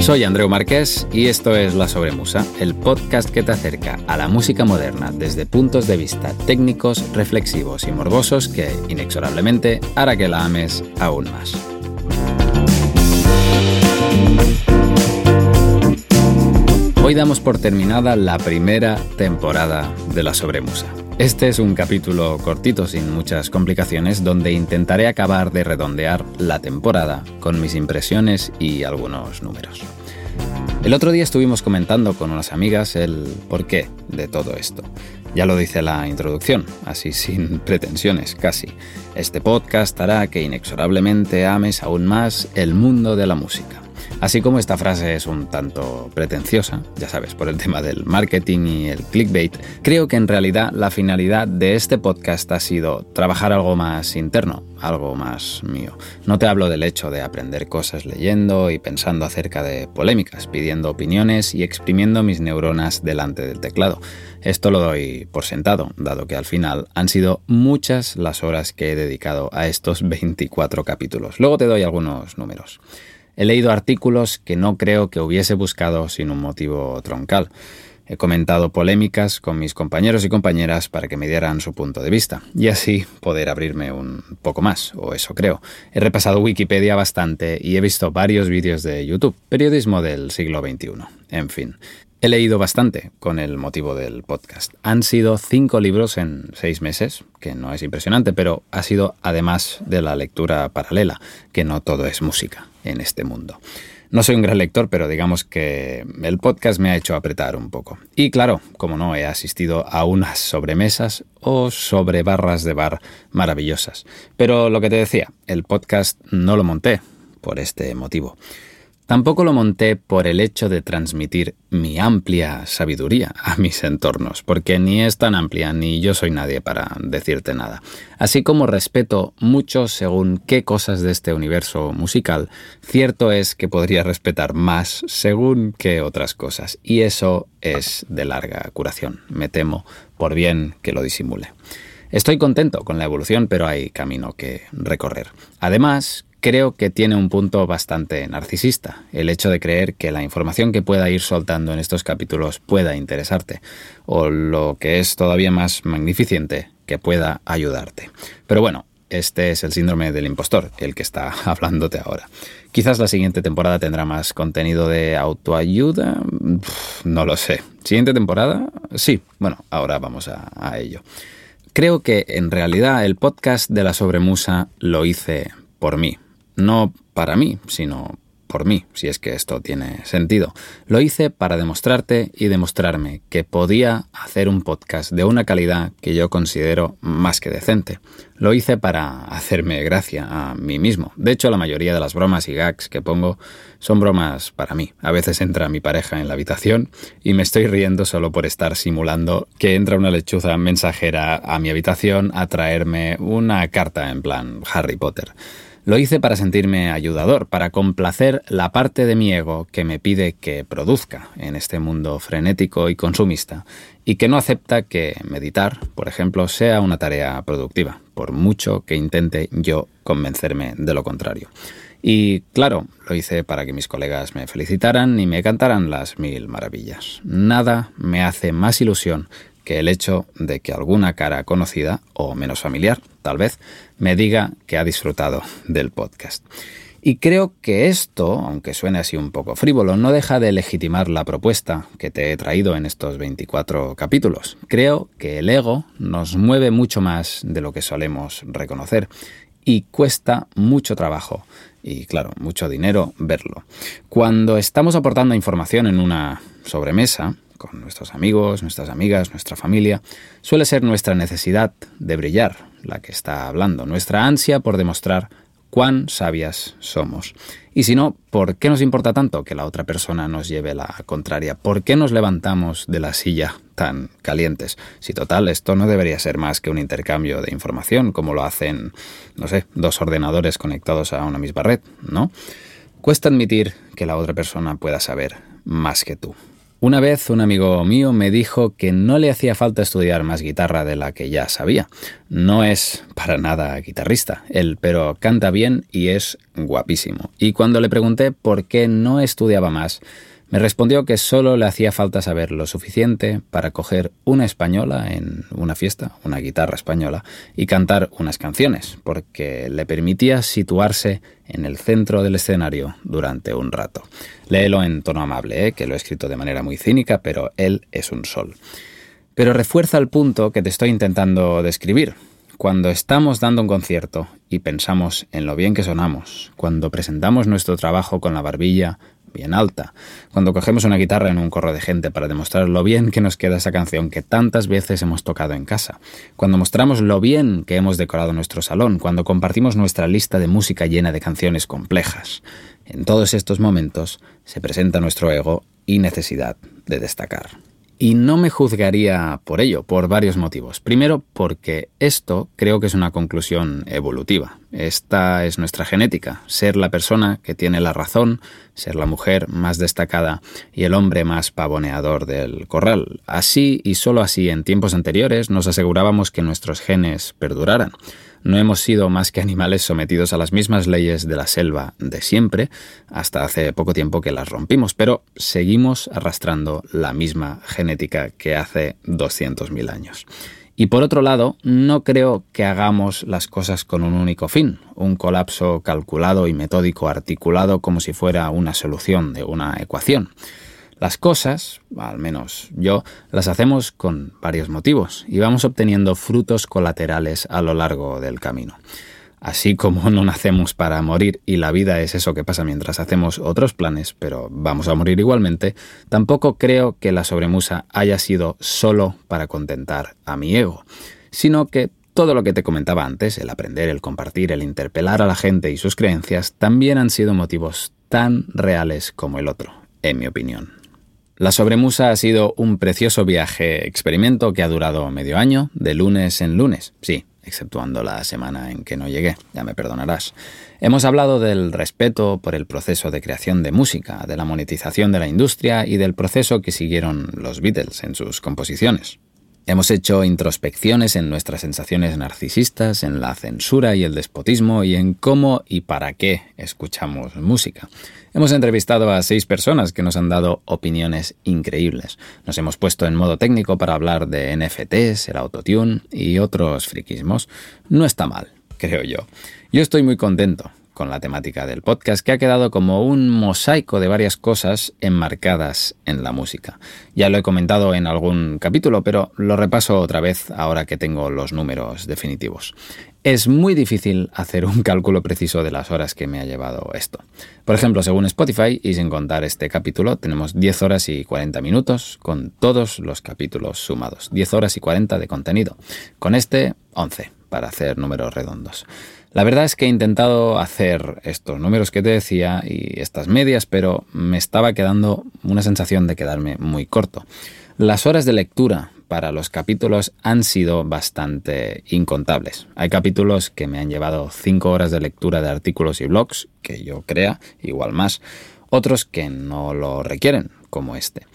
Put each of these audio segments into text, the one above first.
Soy Andreu Marqués y esto es La Sobremusa, el podcast que te acerca a la música moderna desde puntos de vista técnicos, reflexivos y morbosos que, inexorablemente, hará que la ames aún más. Hoy damos por terminada la primera temporada de La Sobremusa. Este es un capítulo cortito, sin muchas complicaciones, donde intentaré acabar de redondear la temporada con mis impresiones y algunos números. El otro día estuvimos comentando con unas amigas el porqué de todo esto. Ya lo dice la introducción, así sin pretensiones, casi. Este podcast hará que inexorablemente ames aún más el mundo de la música. Así como esta frase es un tanto pretenciosa, ya sabes, por el tema del marketing y el clickbait, creo que en realidad la finalidad de este podcast ha sido trabajar algo más interno, algo más mío. No te hablo del hecho de aprender cosas leyendo y pensando acerca de polémicas, pidiendo opiniones y exprimiendo mis neuronas delante del teclado. Esto lo doy por sentado, dado que al final han sido muchas las horas que he dedicado a estos 24 capítulos. Luego te doy algunos números. He leído artículos que no creo que hubiese buscado sin un motivo troncal. He comentado polémicas con mis compañeros y compañeras para que me dieran su punto de vista y así poder abrirme un poco más, o eso creo. He repasado Wikipedia bastante y he visto varios vídeos de YouTube, periodismo del siglo XXI. En fin, He leído bastante con el motivo del podcast. Han sido cinco libros en seis meses, que no es impresionante, pero ha sido además de la lectura paralela, que no todo es música en este mundo. No soy un gran lector, pero digamos que el podcast me ha hecho apretar un poco. Y claro, como no, he asistido a unas sobremesas o sobre barras de bar maravillosas. Pero lo que te decía, el podcast no lo monté por este motivo. Tampoco lo monté por el hecho de transmitir mi amplia sabiduría a mis entornos, porque ni es tan amplia ni yo soy nadie para decirte nada. Así como respeto mucho según qué cosas de este universo musical, cierto es que podría respetar más según qué otras cosas, y eso es de larga curación, me temo, por bien que lo disimule. Estoy contento con la evolución, pero hay camino que recorrer. Además, creo que tiene un punto bastante narcisista, el hecho de creer que la información que pueda ir soltando en estos capítulos pueda interesarte, o lo que es todavía más magnificente, que pueda ayudarte. Pero bueno, este es el síndrome del impostor, el que está hablándote ahora. Quizás la siguiente temporada tendrá más contenido de autoayuda. no lo sé. ¿Siguiente temporada? Sí. Bueno, ahora vamos a, a ello. Creo que en realidad el podcast de la sobremusa lo hice por mí, no para mí, sino por mí, si es que esto tiene sentido. Lo hice para demostrarte y demostrarme que podía hacer un podcast de una calidad que yo considero más que decente. Lo hice para hacerme gracia a mí mismo. De hecho, la mayoría de las bromas y gags que pongo son bromas para mí. A veces entra mi pareja en la habitación y me estoy riendo solo por estar simulando que entra una lechuza mensajera a mi habitación a traerme una carta en plan Harry Potter. Lo hice para sentirme ayudador, para complacer la parte de mi ego que me pide que produzca en este mundo frenético y consumista, y que no acepta que meditar, por ejemplo, sea una tarea productiva, por mucho que intente yo convencerme de lo contrario. Y claro, lo hice para que mis colegas me felicitaran y me cantaran las mil maravillas. Nada me hace más ilusión que el hecho de que alguna cara conocida, o menos familiar, tal vez, me diga que ha disfrutado del podcast. Y creo que esto, aunque suene así un poco frívolo, no deja de legitimar la propuesta que te he traído en estos 24 capítulos. Creo que el ego nos mueve mucho más de lo que solemos reconocer y cuesta mucho trabajo y, claro, mucho dinero verlo. Cuando estamos aportando información en una sobremesa, con nuestros amigos, nuestras amigas, nuestra familia, suele ser nuestra necesidad de brillar la que está hablando, nuestra ansia por demostrar cuán sabias somos. Y si no, ¿por qué nos importa tanto que la otra persona nos lleve la contraria? ¿Por qué nos levantamos de la silla tan calientes? Si total, esto no debería ser más que un intercambio de información, como lo hacen, no sé, dos ordenadores conectados a una misma red, ¿no? Cuesta admitir que la otra persona pueda saber más que tú. Una vez un amigo mío me dijo que no le hacía falta estudiar más guitarra de la que ya sabía. No es para nada guitarrista, él, pero canta bien y es guapísimo. Y cuando le pregunté por qué no estudiaba más, me respondió que solo le hacía falta saber lo suficiente para coger una española en una fiesta, una guitarra española, y cantar unas canciones, porque le permitía situarse en el centro del escenario durante un rato. Léelo en tono amable, ¿eh? que lo he escrito de manera muy cínica, pero él es un sol. Pero refuerza el punto que te estoy intentando describir. Cuando estamos dando un concierto y pensamos en lo bien que sonamos, cuando presentamos nuestro trabajo con la barbilla bien alta, cuando cogemos una guitarra en un corro de gente para demostrar lo bien que nos queda esa canción que tantas veces hemos tocado en casa, cuando mostramos lo bien que hemos decorado nuestro salón, cuando compartimos nuestra lista de música llena de canciones complejas. En todos estos momentos se presenta nuestro ego y necesidad de destacar. Y no me juzgaría por ello, por varios motivos. Primero, porque esto creo que es una conclusión evolutiva. Esta es nuestra genética, ser la persona que tiene la razón, ser la mujer más destacada y el hombre más pavoneador del corral. Así y solo así en tiempos anteriores nos asegurábamos que nuestros genes perduraran no hemos sido más que animales sometidos a las mismas leyes de la selva de siempre, hasta hace poco tiempo que las rompimos, pero seguimos arrastrando la misma genética que hace 200.000 años. Y por otro lado, no creo que hagamos las cosas con un único fin, un colapso calculado y metódico articulado como si fuera una solución de una ecuación. Las cosas, al menos yo, las hacemos con varios motivos y vamos obteniendo frutos colaterales a lo largo del camino. Así como no nacemos para morir y la vida es eso que pasa mientras hacemos otros planes, pero vamos a morir igualmente, tampoco creo que la sobremusa haya sido solo para contentar a mi ego, sino que todo lo que te comentaba antes, el aprender, el compartir, el interpelar a la gente y sus creencias, también han sido motivos tan reales como el otro, en mi opinión. La Sobremusa ha sido un precioso viaje experimento que ha durado medio año, de lunes en lunes. Sí, exceptuando la semana en que no llegué, ya me perdonarás. Hemos hablado del respeto por el proceso de creación de música, de la monetización de la industria y del proceso que siguieron los Beatles en sus composiciones. Hemos hecho introspecciones en nuestras sensaciones narcisistas, en la censura y el despotismo y en cómo y para qué escuchamos música. Hemos entrevistado a seis personas que nos han dado opiniones increíbles. Nos hemos puesto en modo técnico para hablar de NFTs, el autotune y otros friquismos. No está mal, creo yo. Yo estoy muy contento con la temática del podcast, que ha quedado como un mosaico de varias cosas enmarcadas en la música. Ya lo he comentado en algún capítulo, pero lo repaso otra vez ahora que tengo los números definitivos. Es muy difícil hacer un cálculo preciso de las horas que me ha llevado esto. Por ejemplo, según Spotify, y sin contar este capítulo, tenemos 10 horas y 40 minutos con todos los capítulos sumados. 10 horas y 40 de contenido. Con este, 11, para hacer números redondos. La verdad es que he intentado hacer estos números que te decía y estas medias, pero me estaba quedando una sensación de quedarme muy corto. Las horas de lectura para los capítulos han sido bastante incontables. Hay capítulos que me han llevado 5 horas de lectura de artículos y blogs, que yo crea, igual más, otros que no lo requieren, como este.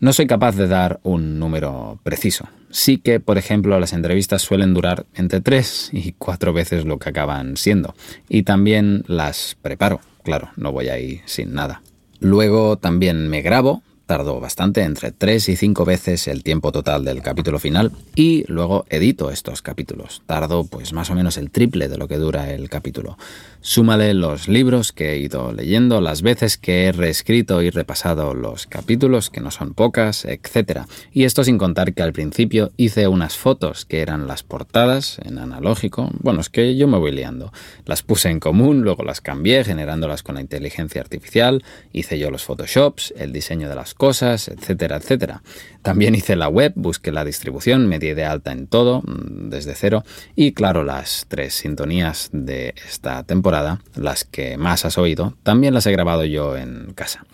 No soy capaz de dar un número preciso. Sí que, por ejemplo, las entrevistas suelen durar entre tres y cuatro veces lo que acaban siendo. Y también las preparo. Claro, no voy ahí sin nada. Luego también me grabo Tardo bastante, entre 3 y 5 veces el tiempo total del capítulo final y luego edito estos capítulos. Tardo pues más o menos el triple de lo que dura el capítulo. Súmale los libros que he ido leyendo, las veces que he reescrito y repasado los capítulos, que no son pocas, etc. Y esto sin contar que al principio hice unas fotos que eran las portadas en analógico. Bueno, es que yo me voy liando. Las puse en común, luego las cambié generándolas con la inteligencia artificial, hice yo los photoshops, el diseño de las cosas, etcétera, etcétera. También hice la web, busqué la distribución, me di de alta en todo, mm, desde cero, y claro, las tres sintonías de esta temporada, las que más has oído, también las he grabado yo en casa.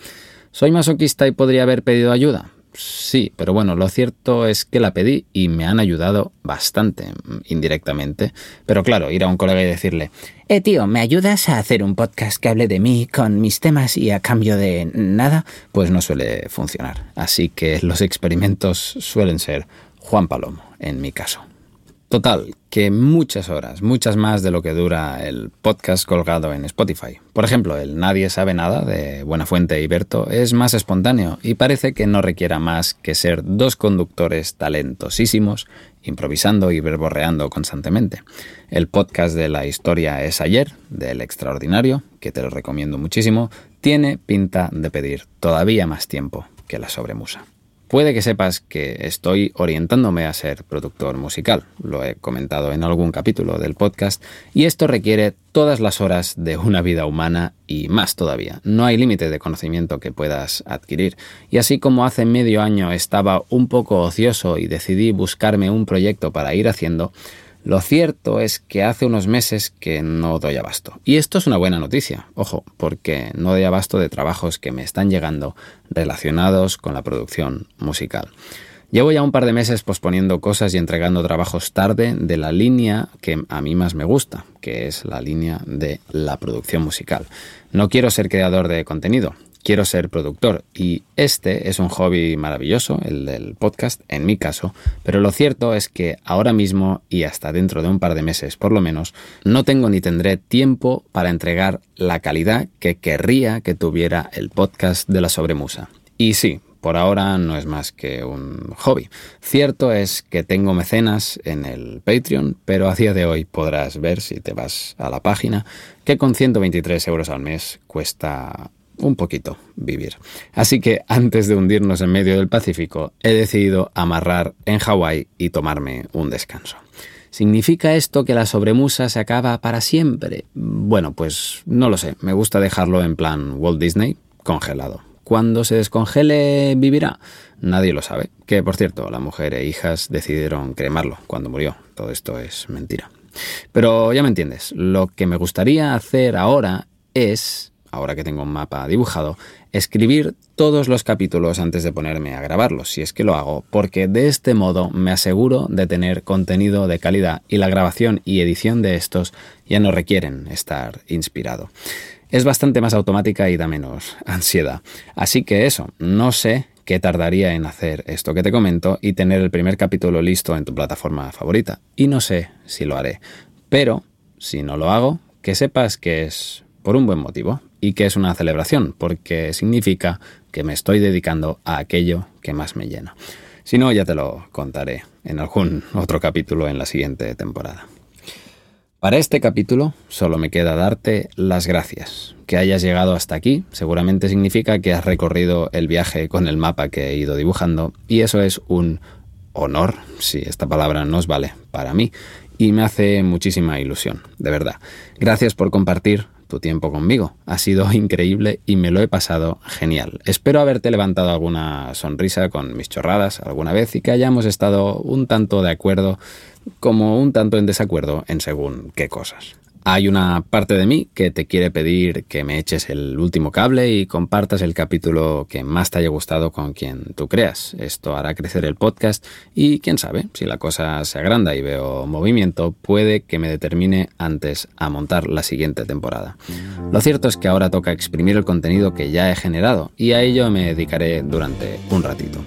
¿Soy masoquista y podría haber pedido ayuda? Sí, pero bueno, lo cierto es que la pedí y me han ayudado bastante, indirectamente. Pero claro, ir a un colega y decirle, eh, tío, ¿me ayudas a hacer un podcast que hable de mí con mis temas y a cambio de nada? Pues no suele funcionar. Así que los experimentos suelen ser Juan Palomo, en mi caso. Total, que muchas horas, muchas más de lo que dura el podcast colgado en Spotify. Por ejemplo, el Nadie sabe nada de Buenafuente y Berto es más espontáneo y parece que no requiera más que ser dos conductores talentosísimos improvisando y verborreando constantemente. El podcast de la historia es ayer, del extraordinario, que te lo recomiendo muchísimo, tiene pinta de pedir todavía más tiempo que la sobremusa. Puede que sepas que estoy orientándome a ser productor musical, lo he comentado en algún capítulo del podcast, y esto requiere todas las horas de una vida humana y más todavía. No hay límite de conocimiento que puedas adquirir. Y así como hace medio año estaba un poco ocioso y decidí buscarme un proyecto para ir haciendo, lo cierto es que hace unos meses que no doy abasto. Y esto es una buena noticia, ojo, porque no doy abasto de trabajos que me están llegando relacionados con la producción musical. Llevo ya un par de meses posponiendo cosas y entregando trabajos tarde de la línea que a mí más me gusta, que es la línea de la producción musical. No quiero ser creador de contenido, quiero ser productor y este es un hobby maravilloso, el del podcast, en mi caso, pero lo cierto es que ahora mismo y hasta dentro de un par de meses por lo menos, no tengo ni tendré tiempo para entregar la calidad que querría que tuviera el podcast de la sobremusa. Y sí, por ahora no es más que un hobby. Cierto es que tengo mecenas en el Patreon, pero a día de hoy podrás ver, si te vas a la página, que con 123 euros al mes cuesta un poquito vivir. Así que antes de hundirnos en medio del Pacífico, he decidido amarrar en Hawái y tomarme un descanso. ¿Significa esto que la sobremusa se acaba para siempre? Bueno, pues no lo sé. Me gusta dejarlo en plan Walt Disney, congelado. Cuando se descongele, vivirá. Nadie lo sabe. Que, por cierto, la mujer e hijas decidieron cremarlo cuando murió. Todo esto es mentira. Pero ya me entiendes. Lo que me gustaría hacer ahora es ahora que tengo un mapa dibujado, escribir todos los capítulos antes de ponerme a grabarlos, si es que lo hago, porque de este modo me aseguro de tener contenido de calidad y la grabación y edición de estos ya no requieren estar inspirado. Es bastante más automática y da menos ansiedad. Así que eso, no sé qué tardaría en hacer esto que te comento y tener el primer capítulo listo en tu plataforma favorita. Y no sé si lo haré. Pero, si no lo hago, que sepas que es por un buen motivo y que es una celebración, porque significa que me estoy dedicando a aquello que más me llena. Si no, ya te lo contaré en algún otro capítulo en la siguiente temporada. Para este capítulo solo me queda darte las gracias. Que hayas llegado hasta aquí seguramente significa que has recorrido el viaje con el mapa que he ido dibujando y eso es un honor, si esta palabra nos vale, para mí y me hace muchísima ilusión, de verdad. Gracias por compartir tu tiempo conmigo. Ha sido increíble y me lo he pasado genial. Espero haberte levantado alguna sonrisa con mis chorradas alguna vez y que hayamos estado un tanto de acuerdo como un tanto en desacuerdo en según qué cosas. Hay una parte de mí que te quiere pedir que me eches el último cable y compartas el capítulo que más te haya gustado con quien tú creas. Esto hará crecer el podcast y quién sabe, si la cosa se agranda y veo movimiento, puede que me determine antes a montar la siguiente temporada. Lo cierto es que ahora toca exprimir el contenido que ya he generado y a ello me dedicaré durante un ratito.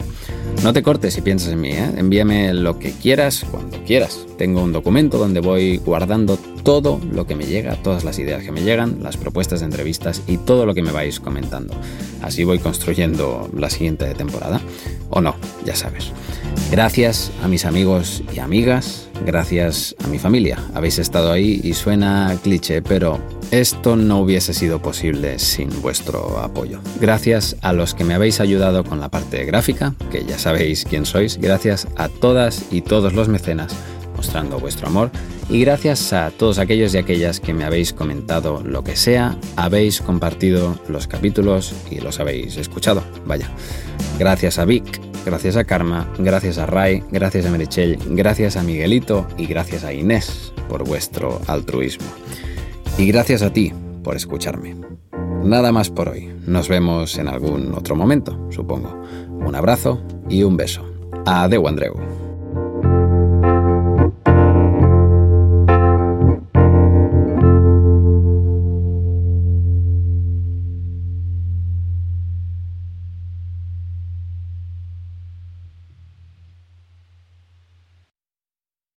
No te cortes si piensas en mí, ¿eh? envíame lo que quieras cuando quieras. Tengo un documento donde voy guardando todo lo que me llega, todas las ideas que me llegan, las propuestas de entrevistas y todo lo que me vais comentando. Así voy construyendo la siguiente temporada. O no, ya sabes. Gracias a mis amigos y amigas, gracias a mi familia. Habéis estado ahí y suena cliché, pero esto no hubiese sido posible sin vuestro apoyo. Gracias a los que me habéis ayudado con la parte gráfica, que ya sabéis quién sois. Gracias a todas y todos los mecenas mostrando vuestro amor y gracias a todos aquellos y aquellas que me habéis comentado lo que sea, habéis compartido los capítulos y los habéis escuchado. Vaya. Gracias a Vic, gracias a Karma, gracias a Ray, gracias a Merichel, gracias a Miguelito y gracias a Inés por vuestro altruismo. Y gracias a ti por escucharme. Nada más por hoy. Nos vemos en algún otro momento, supongo. Un abrazo y un beso. Adeu, Andreu.